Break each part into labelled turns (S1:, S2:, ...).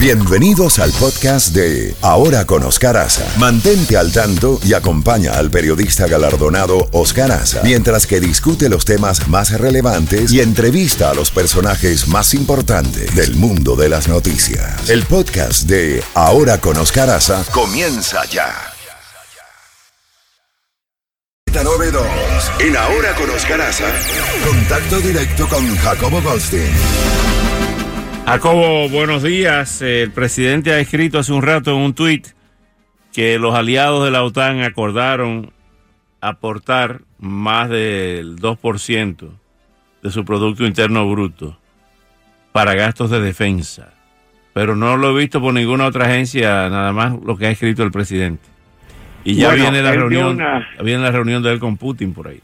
S1: Bienvenidos al podcast de Ahora con Oscar Aza. Mantente al tanto y acompaña al periodista galardonado Oscar Aza mientras que discute los temas más relevantes y entrevista a los personajes más importantes del mundo de las noticias. El podcast de Ahora con Oscar Aza comienza ya. 92. En Ahora con Oscar Aza, contacto directo con Jacobo Goldstein.
S2: Jacobo, buenos días. El presidente ha escrito hace un rato en un tuit que los aliados de la OTAN acordaron aportar más del 2% de su Producto Interno Bruto para gastos de defensa. Pero no lo he visto por ninguna otra agencia, nada más lo que ha escrito el presidente. Y ya
S3: Bueno,
S2: viene la reunión,
S3: una-
S2: viene la reunión de él con Putin por ahí.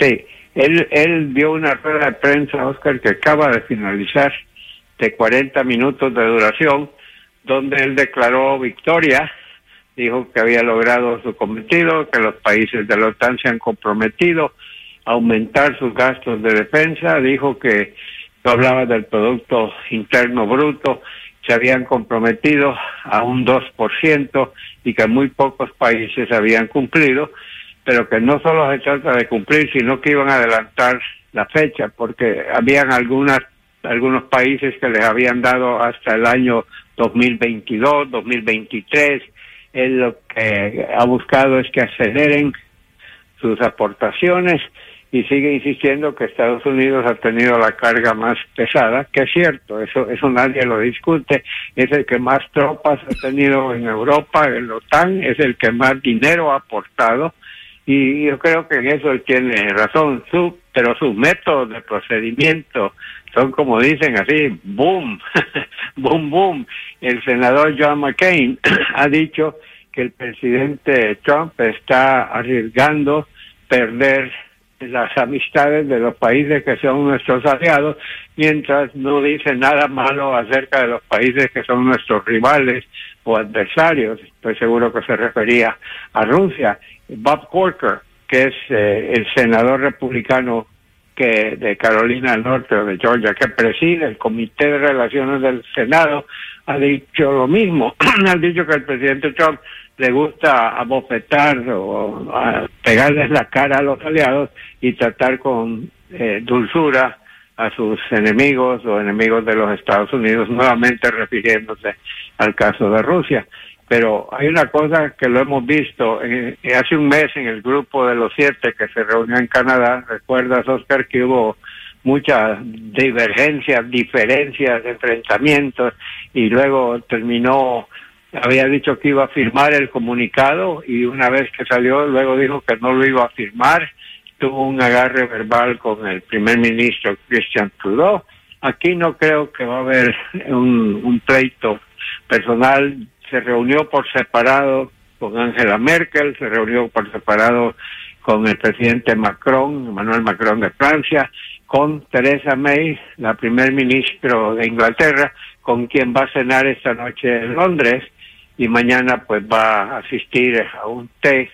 S3: Sí, él, dio una rueda de prensa, Oscar, que acaba de finalizar, de 40 minutos de duración, donde él declaró victoria, dijo que había logrado su cometido, que los países de la OTAN se han comprometido a aumentar sus gastos de defensa, dijo que tú hablabas del Producto Interno Bruto, se habían comprometido a un 2% y que muy pocos países habían cumplido, pero que no solo se trata de cumplir, sino que iban a adelantar la fecha, porque habían algunas algunos países que les habían dado hasta el año 2022, 2023. Él lo que ha buscado es que aceleren sus aportaciones y sigue insistiendo que Estados Unidos ha tenido la carga más pesada, que es cierto, eso eso nadie lo discute, es el que más tropas ha tenido en Europa, en la OTAN, es el que más dinero ha aportado y yo creo que en eso tiene razón, su, pero sus métodos de procedimiento son como dicen así, boom, boom, boom. El senador John McCain ha dicho que el presidente Trump está arriesgando perder las amistades de los países que son nuestros aliados, mientras no dice nada malo acerca de los países que son nuestros rivales o adversarios. Estoy seguro que se refería a Rusia. Bob Corker, que es eh, el senador republicano que de Carolina del Norte o de Georgia, que preside el Comité de Relaciones del Senado, ha dicho lo mismo. ha dicho que el presidente Trump le gusta abofetar o a pegarles la cara a los aliados y tratar con eh, dulzura a sus enemigos o enemigos de los Estados Unidos, nuevamente refiriéndose al caso de Rusia. Pero hay una cosa que lo hemos visto eh, hace un mes en el grupo de los siete que se reunió en Canadá. Recuerdas, Oscar, que hubo muchas divergencias, diferencias, enfrentamientos y luego terminó, había dicho que iba a firmar el comunicado y una vez que salió luego dijo que no lo iba a firmar. Tuvo un agarre verbal con el primer ministro Christian Trudeau. Aquí no creo que va a haber un, pleito personal se reunió por separado con Angela Merkel, se reunió por separado con el presidente Macron, Emmanuel Macron de Francia, con Theresa May, la primer ministro de Inglaterra, con quien va a cenar esta noche en Londres y mañana pues va a asistir a un té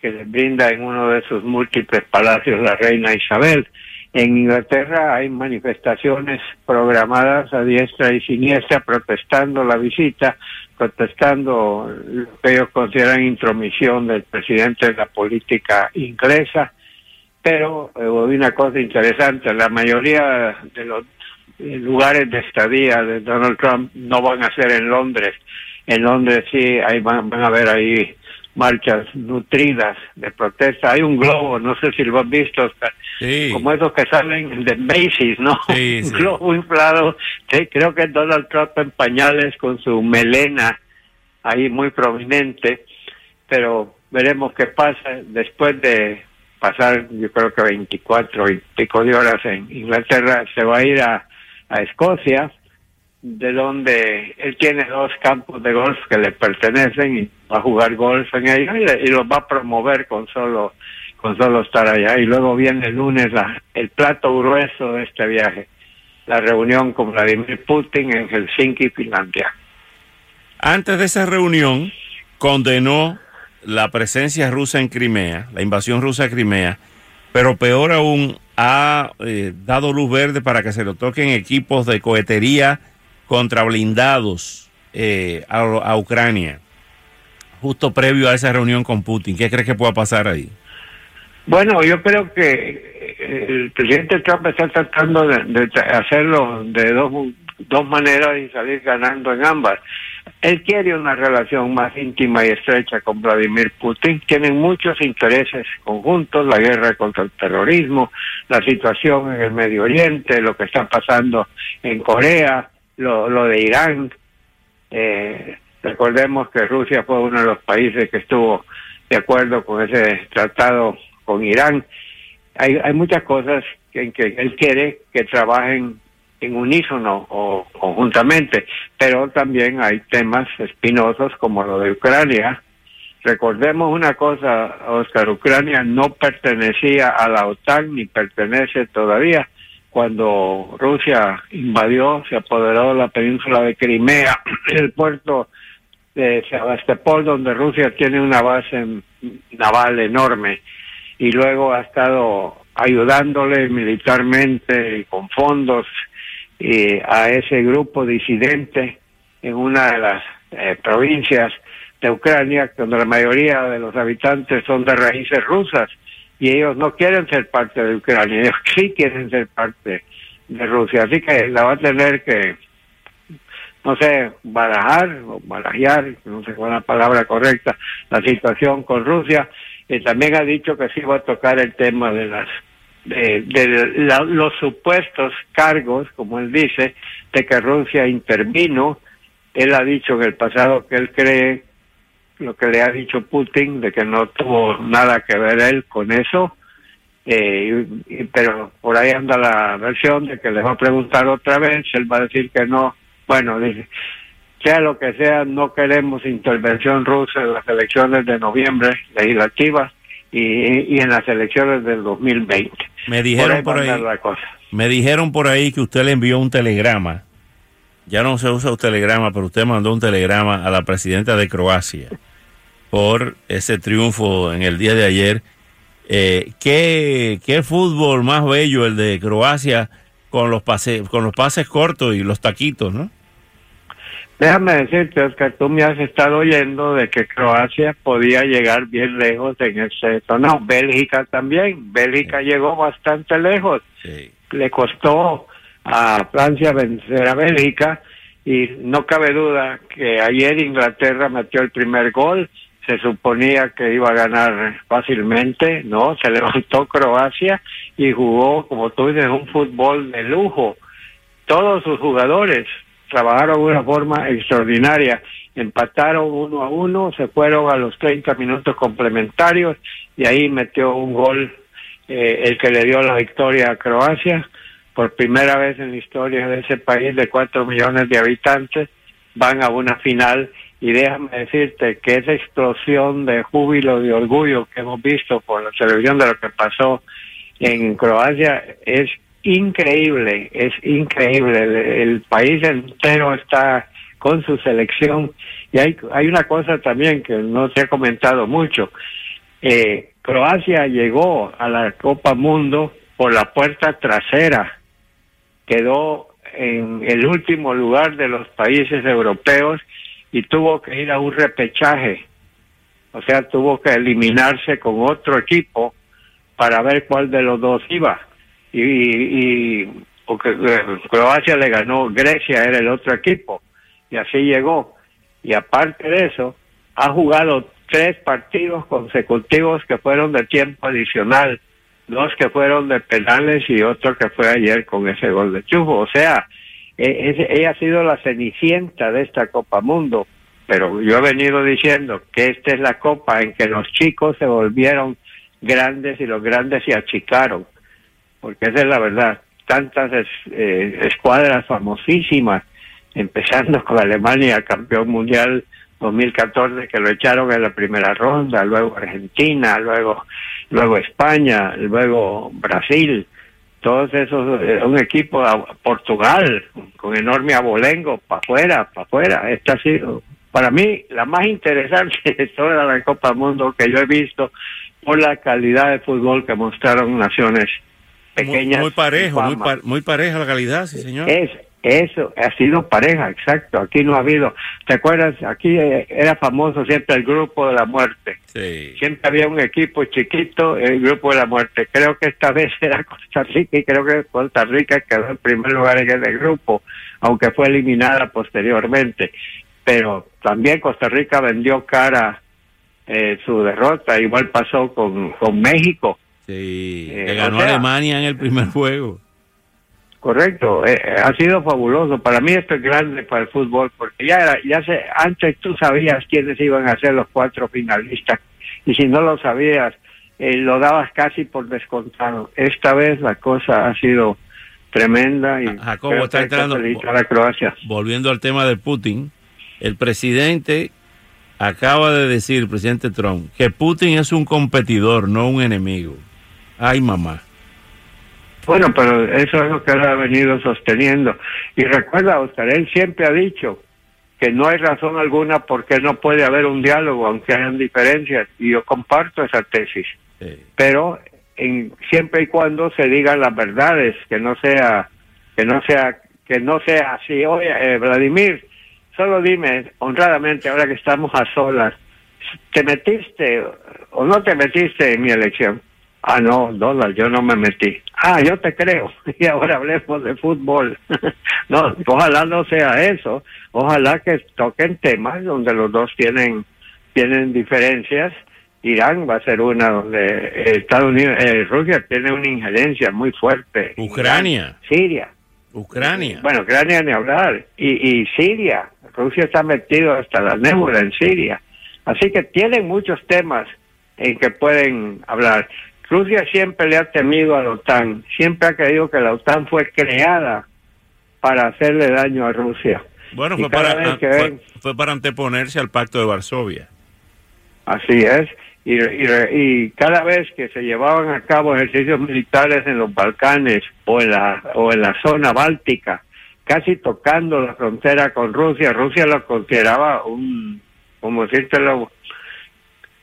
S3: que le brinda en uno de sus múltiples palacios la reina Isabel. En Inglaterra hay manifestaciones programadas a diestra y siniestra protestando la visita, protestando lo que ellos consideran intromisión del presidente de la política inglesa. Pero eh, una cosa interesante, la mayoría de los lugares de estadía de Donald Trump no van a ser en Londres. En Londres sí hay, van, van a haber ahí marchas nutridas de protesta. Hay un globo, no sé si lo has visto,
S2: Sí.
S3: como esos que salen de Macy's, ¿no?
S2: Sí,
S3: un
S2: sí.
S3: globo inflado. Sí, creo que Donald Trump en pañales con su melena ahí muy prominente, pero veremos qué pasa después de pasar, yo creo que 24 y pico de horas en Inglaterra, se va a ir a, a Escocia, de donde él tiene dos campos de golf que le pertenecen y va a jugar golf en ellos y, los va a promover con solo con solo estar allá y luego viene el lunes la- el plato grueso de este viaje la reunión con Vladimir Putin en Helsinki, Finlandia.
S2: Antes de esa reunión, condenó la presencia rusa en Crimea, la invasión rusa a Crimea, pero peor aún, ha eh, dado luz verde para que se lo toquen equipos de cohetería contra blindados eh, a, Ucrania, justo previo a esa reunión con Putin. ¿Qué crees que pueda pasar ahí?
S3: Bueno, yo creo que eh, el presidente Trump está tratando de, hacerlo de dos, dos maneras y salir ganando en ambas. Él quiere una relación más íntima y estrecha con Vladimir Putin. Tienen muchos intereses conjuntos, la guerra contra el terrorismo, la situación en el Medio Oriente, lo que está pasando en Corea, lo, lo de Irán. Eh, recordemos que Rusia fue uno de los países que estuvo de acuerdo con ese tratado con Irán. Hay, hay muchas cosas en que él quiere que trabajen en unísono o conjuntamente, pero también hay temas espinosos como lo de Ucrania. Recordemos una cosa, Oscar, Ucrania no pertenecía a la OTAN ni pertenece todavía. Cuando Rusia invadió, se apoderó de la península de Crimea, el puerto de Sebastopol, donde Rusia tiene una base naval enorme y luego ha estado ayudándole militarmente y con fondos a ese grupo disidente en una de las eh, provincias de Ucrania, donde la mayoría de los habitantes son de raíces rusas y ellos no quieren ser parte de Ucrania, ellos sí quieren ser parte de Rusia, así que la va a tener que, no sé, barajar o barajear, no sé cuál es la palabra correcta, la situación con Rusia, y también ha dicho que sí va a tocar el tema de las de, los supuestos cargos, como él dice, de que Rusia intervino. Él ha dicho en el pasado que él cree lo que le ha dicho Putin, de que no tuvo nada que ver él con eso. Eh, pero por ahí anda la versión de que le va a preguntar otra vez, él va a decir que no. Bueno, dice, sea lo que sea, no queremos intervención rusa en las elecciones de noviembre legislativas y, y en las elecciones del 2020.
S2: Me dijeron por ahí, me dijeron por ahí que usted le envió un telegrama. Ya no se usa un telegrama, pero usted mandó un telegrama a la presidenta de Croacia por ese triunfo en el día de ayer. Eh, ¿qué, ¿Qué fútbol más bello el de Croacia con los, pases, con los pases cortos y los taquitos, no?
S3: Déjame decirte, Oscar, tú me has estado oyendo de que Croacia podía llegar bien lejos en ese torneo. Bélgica también. Bélgica llegó bastante lejos. Le costó a Francia vencer a Bélgica y no cabe duda que ayer Inglaterra metió el primer gol. Se suponía que iba a ganar fácilmente, ¿no? Se levantó Croacia y jugó, como tú dices, un fútbol de lujo. Todos sus jugadores trabajaron de una forma extraordinaria. Empataron uno a uno, se fueron a los 30 minutos complementarios y ahí metió un gol eh, el que le dio la victoria a Croacia. Por primera vez en la historia de ese país de cuatro millones de habitantes van a una final y déjame decirte que esa explosión de júbilo, de orgullo que hemos visto por la televisión de lo que pasó en Croacia es increíble, es increíble. El, país entero está con su selección y hay, hay una cosa también que no se ha comentado mucho. Eh, Croacia llegó a la Copa Mundo por la puerta trasera, quedó en el último lugar de los países europeos y tuvo que ir a un repechaje, o sea, tuvo que eliminarse con otro equipo para ver cuál de los dos iba y, porque eh, Croacia le ganó, Grecia era el otro equipo y así llegó. Y aparte de eso, ha jugado tres partidos consecutivos que fueron de tiempo adicional, dos que fueron de penales y otro que fue ayer con ese gol de Chujo. O sea, e, ella ha sido la cenicienta de esta Copa Mundo, pero yo he venido diciendo que esta es la copa en que los chicos se volvieron grandes y los grandes se achicaron porque esa es la verdad. Tantas eh, escuadras famosísimas, empezando con Alemania, campeón mundial 2014, que lo echaron en la primera ronda, luego Argentina, luego, luego España, luego Brasil, todos esos, eh, un equipo, Portugal, con enorme abolengo, para afuera, para afuera. Esta ha sido, para mí, la más interesante de toda la Copa Mundo que yo he visto por la calidad de fútbol que mostraron naciones pequeñas.
S2: Muy, parejo, muy, pareja la calidad, sí, señor.
S3: Es, Eso, ha sido pareja, exacto. Aquí no ha habido. ¿Te acuerdas? Aquí eh, era famoso siempre el grupo de la muerte.
S2: Sí.
S3: Siempre había un equipo chiquito, el grupo de la muerte. Creo que esta vez era Costa Rica y creo que Costa Rica quedó en primer lugar en ese grupo, aunque fue eliminada posteriormente. Pero también Costa Rica vendió cara eh, su derrota, igual pasó con, con México.
S2: Sí,
S3: Eh,
S2: que
S3: o
S2: ganó
S3: sea-
S2: Alemania en el primer juego.
S3: Correcto, eh, eh, ha sido fabuloso. Para mí esto es grande para el fútbol, porque ya era, ya se, antes tú sabías quiénes iban a ser los cuatro finalistas, y si no lo sabías, eh, lo dabas casi por descontado. Esta vez la cosa ha sido tremenda y
S2: Ja- Jacobo, está entrando-
S3: a Croacia.
S2: Volviendo al tema de Putin, el presidente acaba de decir, el presidente Trump, que Putin es un competidor, no un enemigo. Ay, mamá.
S3: Bueno, pero eso es lo que él ha venido sosteniendo. Y recuerda, Oscar, él siempre ha dicho que no hay razón alguna por qué no puede haber un diálogo, aunque hayan diferencias. Y yo comparto esa tesis.
S2: Sí.
S3: Pero en, siempre y cuando se digan las verdades, que no sea, que no sea, que no sea así. Oye, eh, Vladimir, solo dime honradamente, ahora que estamos a solas, ¿te metiste o no te metiste en mi elección? Ah, no, Donald, yo no me metí. Ah, yo te creo. Y ahora hablemos de fútbol. no, ojalá no sea eso. Ojalá que toquen temas donde los dos tienen, tienen diferencias. Irán va a ser una donde Estados Unidos, eh, Rusia tiene una injerencia muy fuerte.
S2: Ucrania.
S3: Siria.
S2: Ucrania.
S3: Bueno, Ucrania ni hablar. Y, y Siria. Rusia está metido hasta la nébula en Siria. Así que tienen muchos temas en que pueden hablar. Rusia siempre le ha temido a la OTAN. Siempre ha creído que la OTAN fue creada para hacerle daño a Rusia.
S2: Bueno, fue para, fue, fue para anteponerse al pacto de Varsovia.
S3: Así es. Y, y, y cada vez que se llevaban a cabo ejercicios militares en los Balcanes o en la, o en la zona báltica, casi tocando la frontera con Rusia, Rusia lo consideraba un, como decírtelo,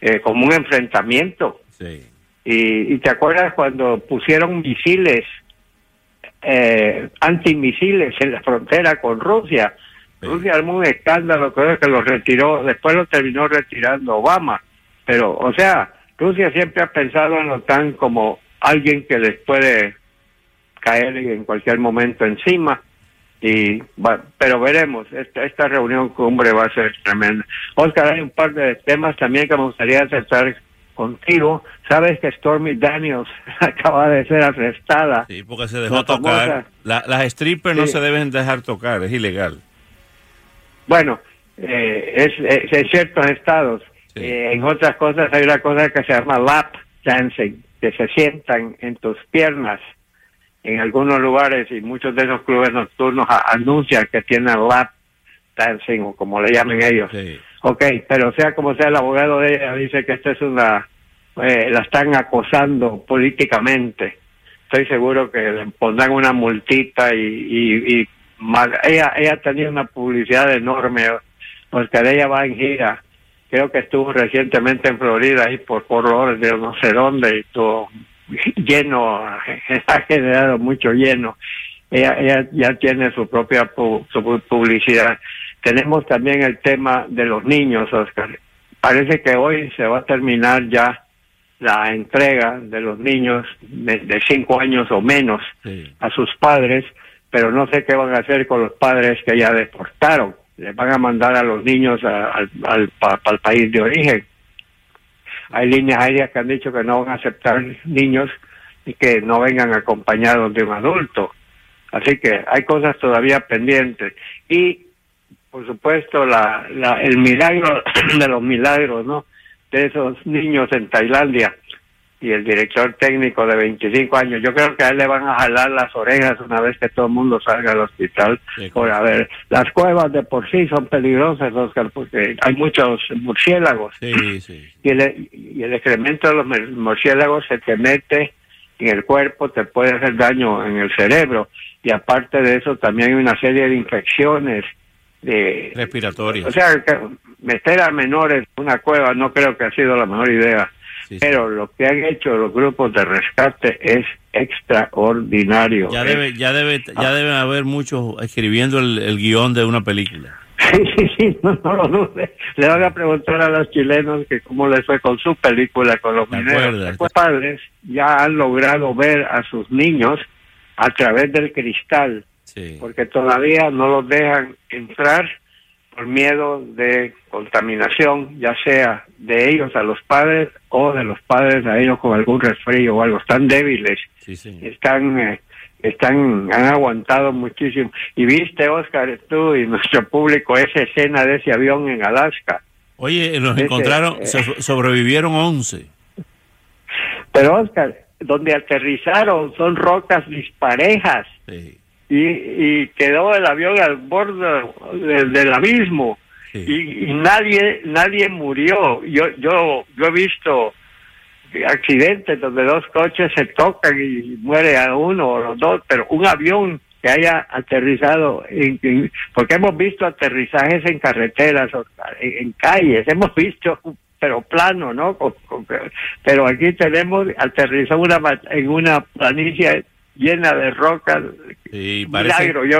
S3: eh, como un enfrentamiento.
S2: Sí.
S3: Y, y te acuerdas cuando pusieron misiles, eh, antimisiles en la frontera con Rusia.
S2: Sí.
S3: Rusia armó un escándalo, creo que lo retiró, después lo terminó retirando Obama. Pero, o sea, Rusia siempre ha pensado en la OTAN como alguien que les puede caer en cualquier momento encima. Y, va- pero veremos, esta, esta reunión cumbre va a ser tremenda. Oscar, hay un par de temas también que me gustaría tratar contigo. Sabes que Stormy Daniels acaba de ser arrestada.
S2: Sí, porque se dejó
S3: La
S2: tocar.
S3: famosa-
S2: La- las strippers no se deben dejar tocar, es ilegal.
S3: Bueno, eh, es, es en ciertos estados.
S2: Sí.
S3: Eh, en otras cosas hay una cosa que se llama lap dancing, que se sientan en tus piernas en algunos lugares y muchos de esos clubes nocturnos a- anuncian que tienen lap dancing o como le llamen ellos.
S2: Sí.
S3: Ok, pero sea como sea, el abogado de ella dice que esta es una, eh, la están acosando políticamente. Estoy seguro que le pondrán una multita y, y, y ella, ella tenía una publicidad enorme, porque ella va en gira. Creo que estuvo recientemente en Florida, ahí por por de no sé dónde, y estuvo lleno, ha generado mucho lleno. Ella, ella ya tiene su propia pu- su pu- publicidad. Tenemos también el tema de los niños, Oscar. Parece que hoy se va a terminar ya la entrega de los niños de, de cinco años o menos
S2: Sí.
S3: a sus padres, pero no sé qué van a hacer con los padres que ya deportaron. Les van a mandar a los niños a- al, al, pa- al país de origen. Hay líneas aéreas que han dicho que no van a aceptar niños y que no vengan acompañados de un adulto. Así que hay cosas todavía pendientes. Y, por supuesto, la, la, el milagro de los milagros, ¿no? De esos niños en Tailandia y el director técnico de 25 años. Yo creo que a él le van a jalar las orejas una vez que todo el mundo salga al hospital.
S2: Sí,
S3: Por, a ver, las cuevas de por sí son peligrosas, Oscar, porque hay muchos murciélagos
S2: Sí, sí.
S3: y el, y el excremento de los mur- murciélagos se te mete en el cuerpo, te puede hacer daño en el cerebro. Y aparte de eso, también hay una serie de infecciones. De,
S2: Respiratorio.
S3: o sea, que meter a menores en una cueva no creo que ha sido la mejor idea. pero lo que han hecho los grupos de rescate es extraordinario.
S2: Ya debe, ya debe, ya ah. deben haber muchos escribiendo el, guion de una película.
S3: Sí, sí, sí, no, lo dude. Le van a preguntar a los chilenos que cómo les fue con su película, con los mineros. Los padres ya han logrado ver a sus niños a través del cristal, porque todavía no los dejan entrar por miedo de contaminación, ya sea de ellos a los padres o de los padres a ellos con algún resfrío o algo. Están débiles, están, eh, están, han aguantado muchísimo. Y viste, Oscar, tú y nuestro público esa escena de ese avión en Alaska.
S2: Oye, nos encontraron, eh, sobrevivieron 11.
S3: Pero Oscar, donde aterrizaron son rocas disparejas. Sí y, quedó el avión al borde del, abismo. Y, nadie nadie murió. Yo yo yo he visto accidentes donde dos coches se tocan y muere a uno o los dos pero un avión que haya aterrizado en, porque hemos visto aterrizajes en carreteras en, calles hemos visto pero plano no pero aquí tenemos aterrizó una en una planicie llena de rocas.
S2: Milagro. Yo,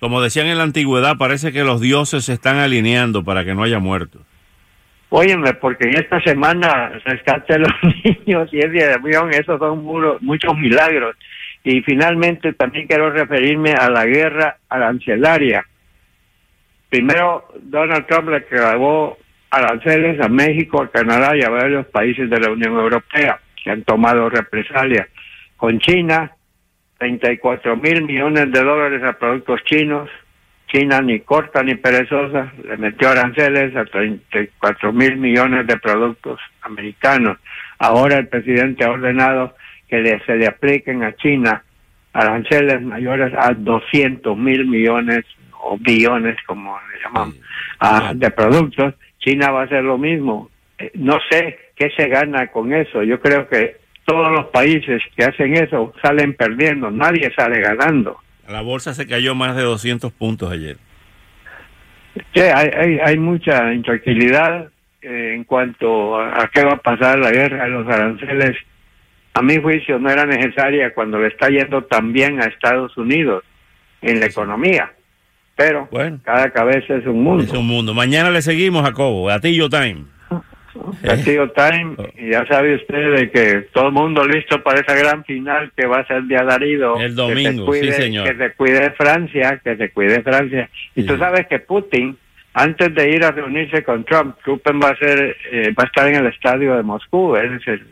S2: como decían en la antigüedad, parece que los dioses se están alineando para que no haya muertos.
S3: Óyeme, porque en esta semana rescate a los niños y de avión, esos son muchos milagros. Y finalmente también quiero referirme a la guerra arancelaria. Primero, Donald Trump le clavó aranceles a México, a Canadá y a varios países de la Unión Europea que han tomado represalias. Con China 34 mil millones de dólares a productos chinos. China ni corta ni perezosa, le metió aranceles a 34 mil millones de productos americanos. Ahora el presidente ha ordenado que se le apliquen a China aranceles mayores a 200 mil millones o billones, como le llamamos, de productos. China va a hacer lo mismo. Eh, no sé qué se gana con eso. Yo creo que todos los países que hacen eso salen perdiendo, nadie sale ganando.
S2: La bolsa se cayó más de 200 puntos ayer.
S3: Sí, hay, hay, mucha intranquilidad eh, en cuanto a, qué va a pasar la guerra de los aranceles. A mi juicio no era necesaria cuando le está yendo tan bien a Estados Unidos en la economía. Pero bueno, cada cabeza es un mundo.
S2: Es un mundo. Mañana le seguimos, Jacobo. A ti, Time.
S3: Castillo Time, y ya sabe usted de que todo el mundo listo para esa gran final que va a ser de Alarido.
S2: El domingo,
S3: que
S2: sí, señor.
S3: Que se cuide Francia, que se cuide Francia. Y tú sabes que Putin, antes de ir a reunirse con Trump, Putin va a, ser, eh, va a estar en el estadio de Moscú, es el,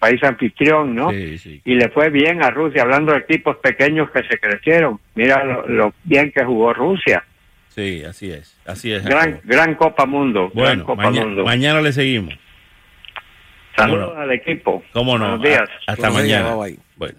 S3: país anfitrión, ¿no? Y le fue bien a Rusia, hablando de equipos pequeños que se crecieron. Mira lo bien que jugó Rusia.
S2: Sí, así es, así es.
S3: Gran, gran Copa Mundo.
S2: Bueno, gran
S3: Copa
S2: Mundo. mañana le seguimos.
S3: Saludos al equipo.
S2: ¿Cómo no?
S3: Buenos días.
S2: hasta mañana. Bueno.